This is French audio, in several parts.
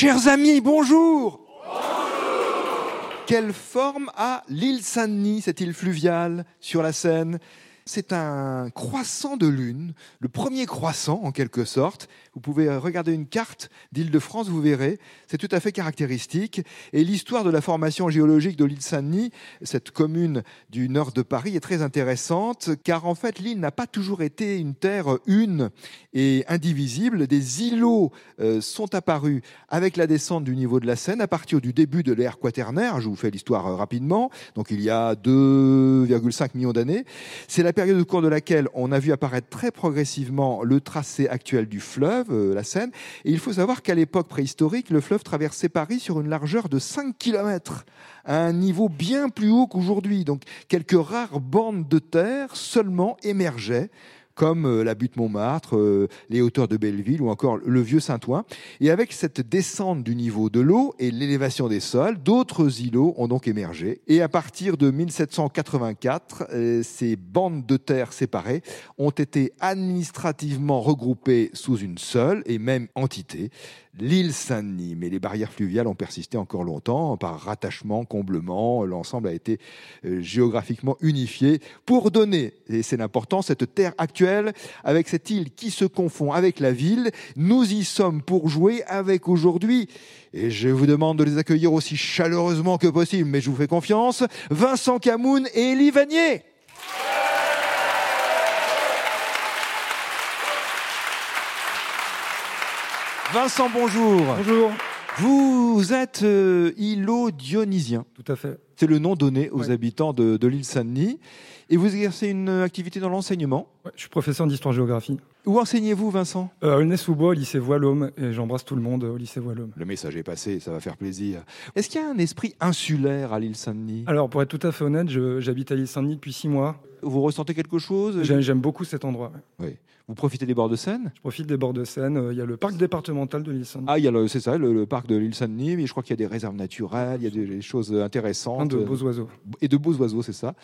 Chers amis, bonjour. Quelle forme a l'île Saint-Denis, cette île fluviale sur la Seine? C'est un croissant de lune, le premier croissant en quelque sorte. Vous pouvez regarder une carte d'Île-de-France, vous verrez, c'est tout à fait caractéristique. Et l'histoire de la formation géologique de l'île Saint-Denis, cette commune du nord de Paris, est très intéressante, car en fait l'île n'a pas toujours été une terre une et indivisible. Des îlots euh, sont apparus avec la descente du niveau de la Seine à partir du début de l'ère quaternaire. Je vous fais l'histoire euh, rapidement. Donc il y a 2,5 millions d'années. C'est la période au cours de laquelle on a vu apparaître très progressivement le tracé actuel du fleuve, euh, la Seine. Et il faut savoir qu'à l'époque préhistorique, le fleuve traversait Paris sur une largeur de 5 km, à un niveau bien plus haut qu'aujourd'hui. Donc quelques rares bandes de terre seulement émergeaient comme euh, la butte Montmartre, euh, les hauteurs de Belleville ou encore le vieux Saint-Ouen. Et avec cette descente du niveau de l'eau et l'élévation des sols, d'autres îlots ont donc émergé. Et à partir de 1784, euh, ces bandes de terre séparées ont été administrativement regroupées sous une seule et même entité, l'île Saint-Denis. Mais les barrières fluviales ont persisté encore longtemps par rattachement, comblement. L'ensemble a été géographiquement unifié pour donner, et c'est l'important, cette terre actuelle avec cette île qui se confond avec la ville. Nous y sommes pour jouer avec aujourd'hui. Et je vous demande de les accueillir aussi chaleureusement que possible, mais je vous fais confiance. Vincent Camoun et Elie Vanier. Vincent, bonjour. Bonjour. Vous êtes euh, îlot dionysien. Tout à fait. C'est le nom donné aux Ouais. habitants de, de l'île Saint-Denis. Et vous exercez une activité dans l'enseignement. Ouais, je suis professeur d'histoire-géographie. Où enseignez-vous, Vincent? Euh, à Aulnay-sous-Bois, au lycée Voilhomme, et j'embrasse tout le monde au lycée Voilhomme. Le message est passé, ça va faire plaisir. Est-ce qu'il y a un esprit insulaire à l'île Saint-Denis? Alors, pour être tout à fait honnête, j'habite à l'île Saint-Denis depuis six mois. Vous ressentez quelque chose? J'aime beaucoup cet endroit. ouais. Oui. Vous profitez des bords de Seine? Je profite des bords de Seine. euh, Il y a le parc départemental de l'île Saint-Denis. Ah, il y a le- c'est ça, le, le parc de l'île Saint-Denis, mais je crois qu'il y a des réserves naturelles, il y a des, des choses Plein intéressantes. de beaux oiseaux. et de beaux oiseaux, c'est ça.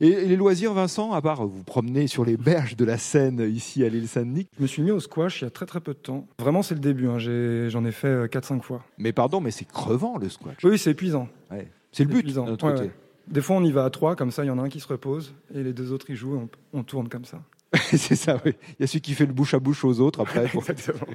Et, et les loisirs, Vincent, à part vous promener sur les berges de la Seine ici à l'île Saint-Denis. Je me suis mis au squash il y a très très peu de temps. Vraiment, c'est le début. hein. J'en ai, fait euh, 4-5 fois. Mais pardon, mais c'est crevant le squash. Oui, c'est épuisant. Ouais. C'est le but épuisant. de notre Ouais, côté. ouais. Des fois, on y va à trois, comme ça, il y en a un qui se repose, et les deux autres, ils jouent, et on, on tourne comme ça. c'est ça, oui. Il y a celui qui fait le bouche à bouche aux autres après. Exactement.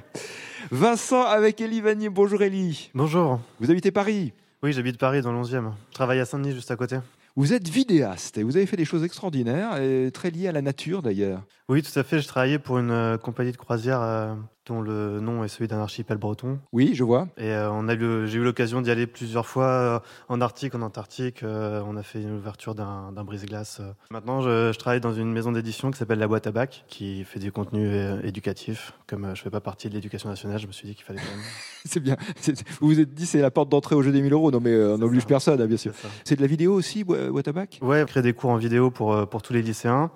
Vincent avec Elie Vanier. Bonjour Elie. Bonjour. Vous habitez Paris? Oui, j'habite Paris dans l'11e. Je travaille à Saint-Denis juste à côté. Vous êtes vidéaste et vous avez fait des choses extraordinaires et très liées à la nature d'ailleurs. Oui, tout à fait. Je travaillais pour une euh, compagnie de croisière euh, dont le nom est celui d'un archipel breton. Oui, je vois. Et euh, on a eu, j'ai eu l'occasion d'y aller plusieurs fois euh, en Arctique, en Antarctique. euh, on a fait une ouverture d'un, d'un brise-glace. Maintenant, je, je travaille dans une maison d'édition qui s'appelle La Boîte à Bac, qui fait du contenu éducatif. Comme je fais pas partie de l'éducation nationale, je me suis dit qu'il fallait quand même. C'est bien. C'est- Vous vous êtes dit c'est la porte d'entrée au jeu des 1000 euros. Non mais on n'oblige personne, hein, bien sûr. C'est de la vidéo aussi, Wa- Watabac Ouais, on crée des cours en vidéo pour, pour tous les lycéens.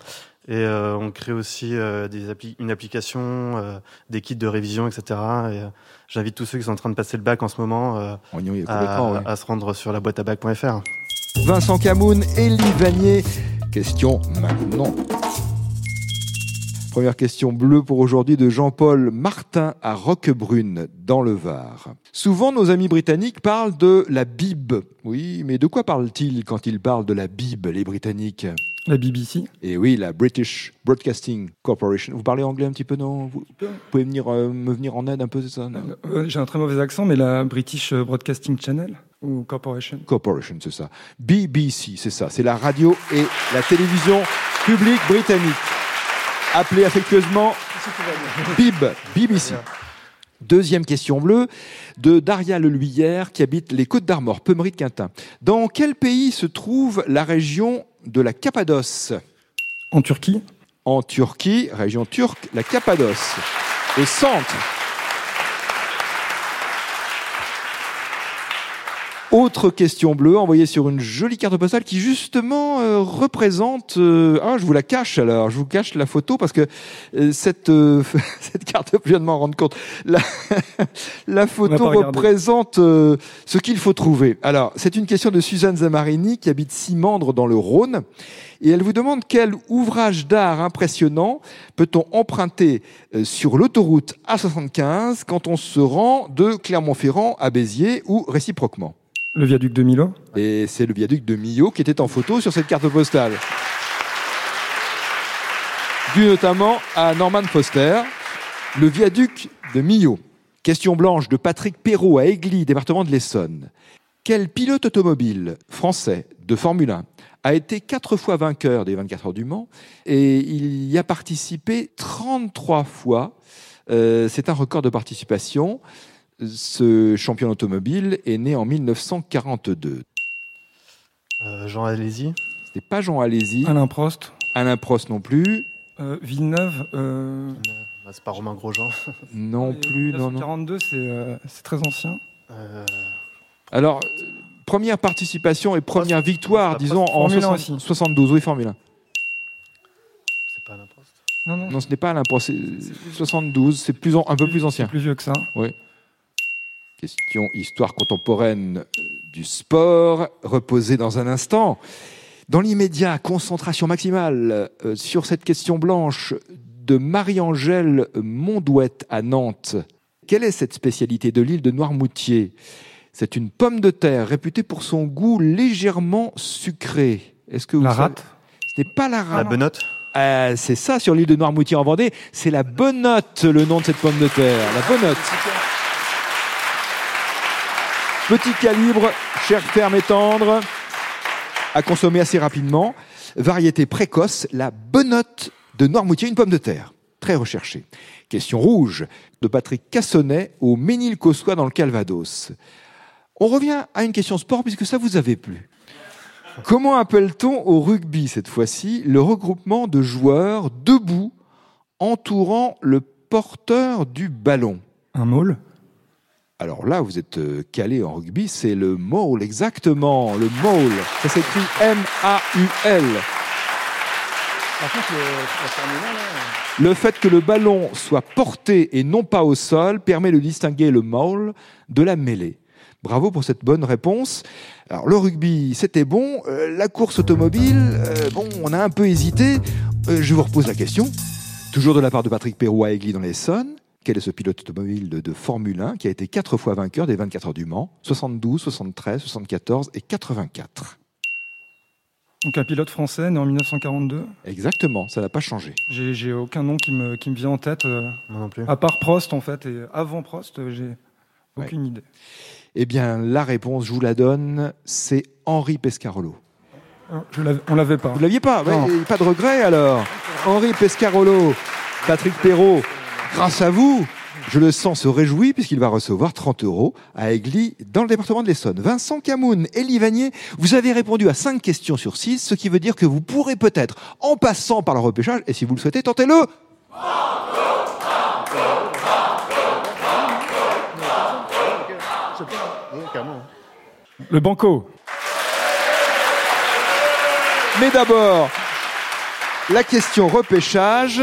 Et euh, on crée aussi euh, des appli- une application, euh, des kits de révision, etc. Et euh, j'invite tous ceux qui sont en train de passer le bac en ce moment euh, On y est à, complètement, ouais. à se rendre sur la boîte à bac.fr. Vincent Camoun, Elie Vanier. Question maintenant. Première question bleue pour aujourd'hui de Jean-Paul Martin à Roquebrune, dans le Var. Souvent, nos amis britanniques parlent de la Bible. Oui, mais de quoi parlent-ils quand ils parlent de la Bible, les Britanniques? La BBC. Et oui, la British Broadcasting Corporation. Vous parlez anglais un petit peu, non? Vous pouvez venir, euh, me venir en aide un peu, c'est ça non? Euh, J'ai un très mauvais accent, mais la British Broadcasting Channel ou Corporation? Corporation, c'est ça. BBC, c'est ça. C'est la radio et la télévision publique britannique. Appelée affectueusement BIB, BBC. Deuxième question bleue de Daria Leluyère qui habite les Côtes d'Armor, Pemery de Quintin. Dans quel pays se trouve la région de la Cappadoce? En Turquie, En Turquie, région turque, la Cappadoce. Au centre. Autre question bleue envoyée sur une jolie carte postale qui justement euh, représente. euh, ah, je vous la cache alors. Je vous cache la photo parce que euh, cette euh, cette carte, je viens de m'en rendre compte. La, la photo représente euh, ce qu'il faut trouver. Alors, c'est une question de Suzanne Zamarini qui habite Simandre dans le Rhône. Et elle vous demande quel ouvrage d'art impressionnant peut-on emprunter euh, sur l'autoroute A75 quand on se rend de Clermont-Ferrand à Béziers ou réciproquement? Le viaduc de Milo. Et c'est le viaduc de Millau qui était en photo sur cette carte postale. Dû notamment à Norman Foster, le viaduc de Millau. Question blanche de Patrick Perrault à Aigli, département de l'Essonne. Quel pilote automobile français de Formule 1 a été quatre fois vainqueur des 24 heures du Mans et il y a participé 33 fois? Euh, c'est un record de participation. Ce champion automobile est né en 1942. Euh, Jean Alési. Ce n'est pas Jean Alési, Alain Prost. Alain Prost non plus, Euh, Villeneuve. Euh, Bah, c'est pas Romain Grosjean. non plus, non, non. 1942, c'est euh, c'est très ancien. Euh, Alors, première participation et première victoire, disons, en Formule 1 soixante- aussi. 72, oui, Formule 1. c'est pas Alain Prost. Non, non. Non, ce n'est pas Alain Prost, c'est 72, c'est plus un peu plus ancien. plus vieux que ça. Question histoire contemporaine du sport, reposée dans un instant. Dans l'immédiat, concentration maximale euh, sur cette question blanche de Marie-Angèle Mondouette à Nantes. Quelle est cette spécialité de l'île de Noirmoutier? C'est une pomme de terre réputée pour son goût légèrement sucré. Est-ce que vous La savez- rate? Ce n'est pas la La rate. benotte? Euh, c'est ça sur l'île de Noirmoutier en Vendée. C'est la benotte, le nom de cette pomme de terre. La benotte. Petit calibre, chair ferme et tendre, à consommer assez rapidement. Variété précoce, la benotte de Noirmoutier, une pomme de terre. Très recherchée. Question rouge de Patrick Cassonnet au Ménil-Cossois dans le Calvados. On revient à une question sport puisque ça vous avait plu. Comment appelle-t-on au rugby cette fois-ci le regroupement de joueurs debout entourant le porteur du ballon? Un maul. Alors là, vous êtes euh, calé en rugby, c'est le maul, exactement, le maul. Ça s'écrit M-A-U-L. Par contre, la Formule 1, là. Le fait que le ballon soit porté et non pas au sol permet de distinguer le maul de la mêlée. Bravo pour cette bonne réponse. Alors le rugby, c'était bon. Euh, la course automobile, euh, bon, on a un peu hésité. Euh, je vous repose la question. Toujours de la part de Patrick Perroux à Aigli dans l'Essonne. Quel est ce pilote automobile de, de Formule 1 qui a été quatre fois vainqueur des 24 heures du Mans 72, 73, 74 et 84. Donc un pilote français né en 1942. Exactement, ça n'a pas changé. J'ai aucun nom qui me, qui me vient en tête. euh, Moi non plus. à part Prost, en fait. Et avant Prost, euh, j'ai aucune idée. Eh bien, la réponse, je vous la donne, c'est Henri Pescarolo. Euh, Je on l'avait pas. Vous l'aviez pas? Ouais. Pas de regret alors Henri Pescarolo, Patrick Perrault, grâce à vous, je le sens se réjouir puisqu'il va recevoir 30 euros à Aigli dans le département de l'Essonne. Vincent Camoun, Elie Vanier, vous avez répondu à 5 questions sur 6, ce qui veut dire que vous pourrez peut-être, en passant par le repêchage, et si vous le souhaitez, tentez-le Le Banco. Mais d'abord, la question repêchage,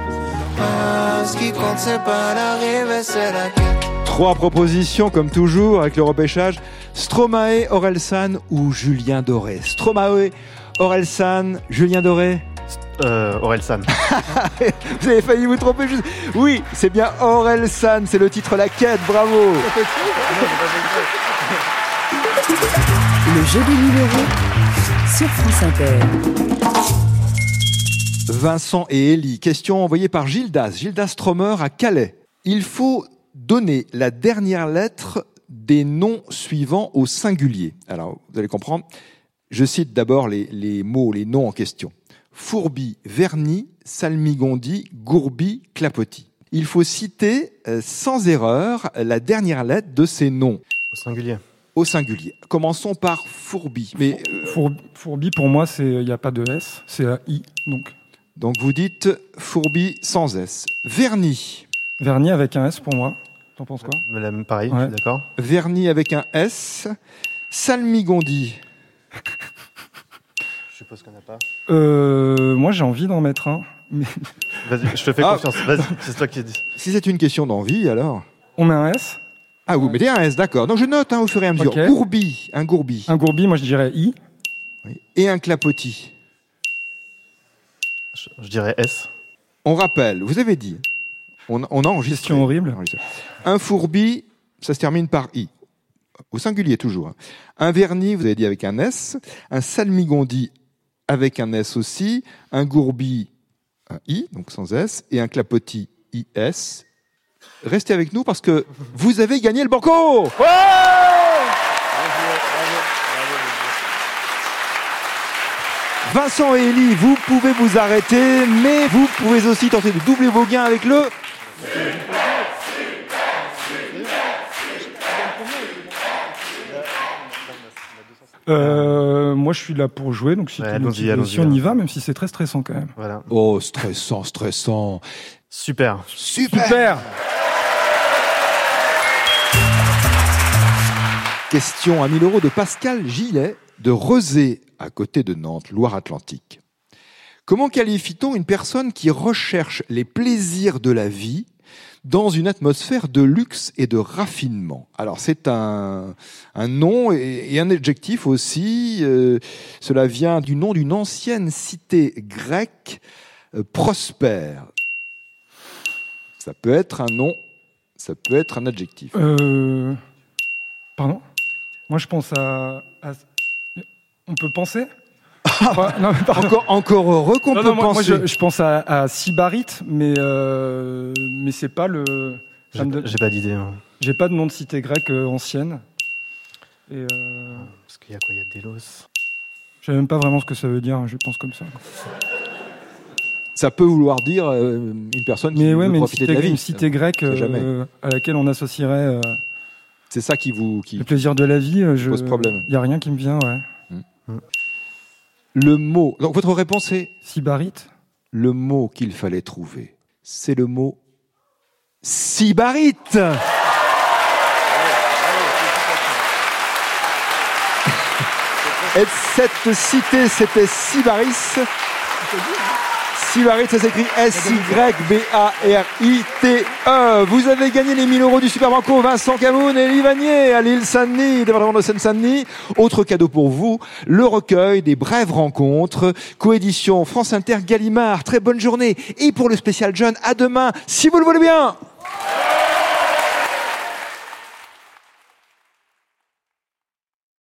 Ah, ce qui compte, c'est pas l'arrivée, c'est la quête. Trois propositions, comme toujours, avec le repêchage. Stromae, Orelsan ou Julien Doré? Stromae, Orelsan, Julien Doré? Euh, Orelsan. Vous avez failli vous tromper juste. Oui, c'est bien Orelsan, c'est le titre La Quête, bravo Le jeu des numéros sur France Inter. Vincent et Ellie, question envoyée par Gildas, Gildas Stromer à Calais. Il faut donner la dernière lettre des noms suivants au singulier. Alors, vous allez comprendre, Je cite d'abord les, les mots, les noms en question. Fourbi, Vernis, Salmigondi, Gourbi, Clapotis. Il faut citer euh, sans erreur la dernière lettre de ces noms Au singulier. au singulier. Commençons par Fourbi. Mais euh, Four- Fourbi, pour moi, c'est il n'y a pas de S, c'est un I. Donc, donc vous dites Fourbi sans S. Vernis. Vernis avec un S pour moi. T'en penses quoi? Mais la- pareil, Ouais. je suis d'accord. Vernis avec un S. Salmigondi. Je suppose qu'on n'a pas. euh, Moi, j'ai envie d'en mettre un. Mais Vas-y, je te fais Ah. confiance. Vas-y, c'est toi qui dis. Si c'est une question d'envie, alors. on met un S? Ah, vous mettez un S, d'accord. Donc je note hein, au fur et à mesure. Ok. Gourbi, un gourbi. Un Gourbi, moi, je dirais I. Oui. Et un clapotis. Je, je dirais S. On rappelle, vous avez dit, on, on a enregistré. Question horrible. Un fourbi, ça se termine par I. Au singulier toujours. hein. Un vernis, vous avez dit avec un S. Un salmigondi avec un S aussi. Un gourbi, un I, donc sans S. Et un clapotis, IS. Restez avec nous parce que vous avez gagné le banco Vincent et Elie, vous pouvez vous arrêter, mais vous pouvez aussi tenter de doubler vos gains avec le Euh, moi, je suis là pour jouer, donc si, Ouais, t'es allons-y, motivé, allons-y, si on y va, même si c'est très stressant quand même. Voilà. Oh, stressant, stressant. Super. Super. Super Question à 1000 euros de Pascal Gillet de Rezé, à côté de Nantes, Loire-Atlantique. Comment qualifie-t-on une personne qui recherche les plaisirs de la vie dans une atmosphère de luxe et de raffinement? Alors c'est un, nom et, un adjectif aussi. euh, cela vient du nom d'une ancienne cité grecque euh, prospère. Ça peut être un nom, ça peut être un adjectif. Euh, Pardon? Moi, je pense à- On peut penser Enfin, non. Encore, encore heureux qu'on Non, peut non, moi, moi, penser. je, je pense à, à Sybarite, mais, euh, mais c'est pas le. J'ai me donne- j'ai pas d'idée. hein. J'ai pas de nom de cité grecque euh, ancienne. Et euh, Parce qu'il y a quoi? Il y a Delos. je sais même pas vraiment ce que ça veut dire, je pense comme ça. Ça peut vouloir dire euh, une personne qui Mais ouais, veut mais une profiter cité, de la vie. une cité grecque euh, à laquelle on associerait euh, C'est ça qui vous qui le plaisir de la vie. Je, pose problème. Il y a rien qui me vient, ouais. Le mot. Donc votre réponse est Sybarite le mot qu'il fallait trouver. C'est le mot sybarite. Et cette cité, c'était Sybaris. Sybarite, ça s'écrit S-Y-B-A-R-I-T-E. Vous avez gagné les 1000 euros du Super Banco, Vincent Camoun et Elie Vanier à l'île Saint-Denis, département de Seine-Saint-Denis. Autre cadeau pour vous, le recueil des brèves rencontres, coédition France Inter Gallimard. Très bonne journée. Et pour le spécial jeune, à demain, si vous le voulez bien.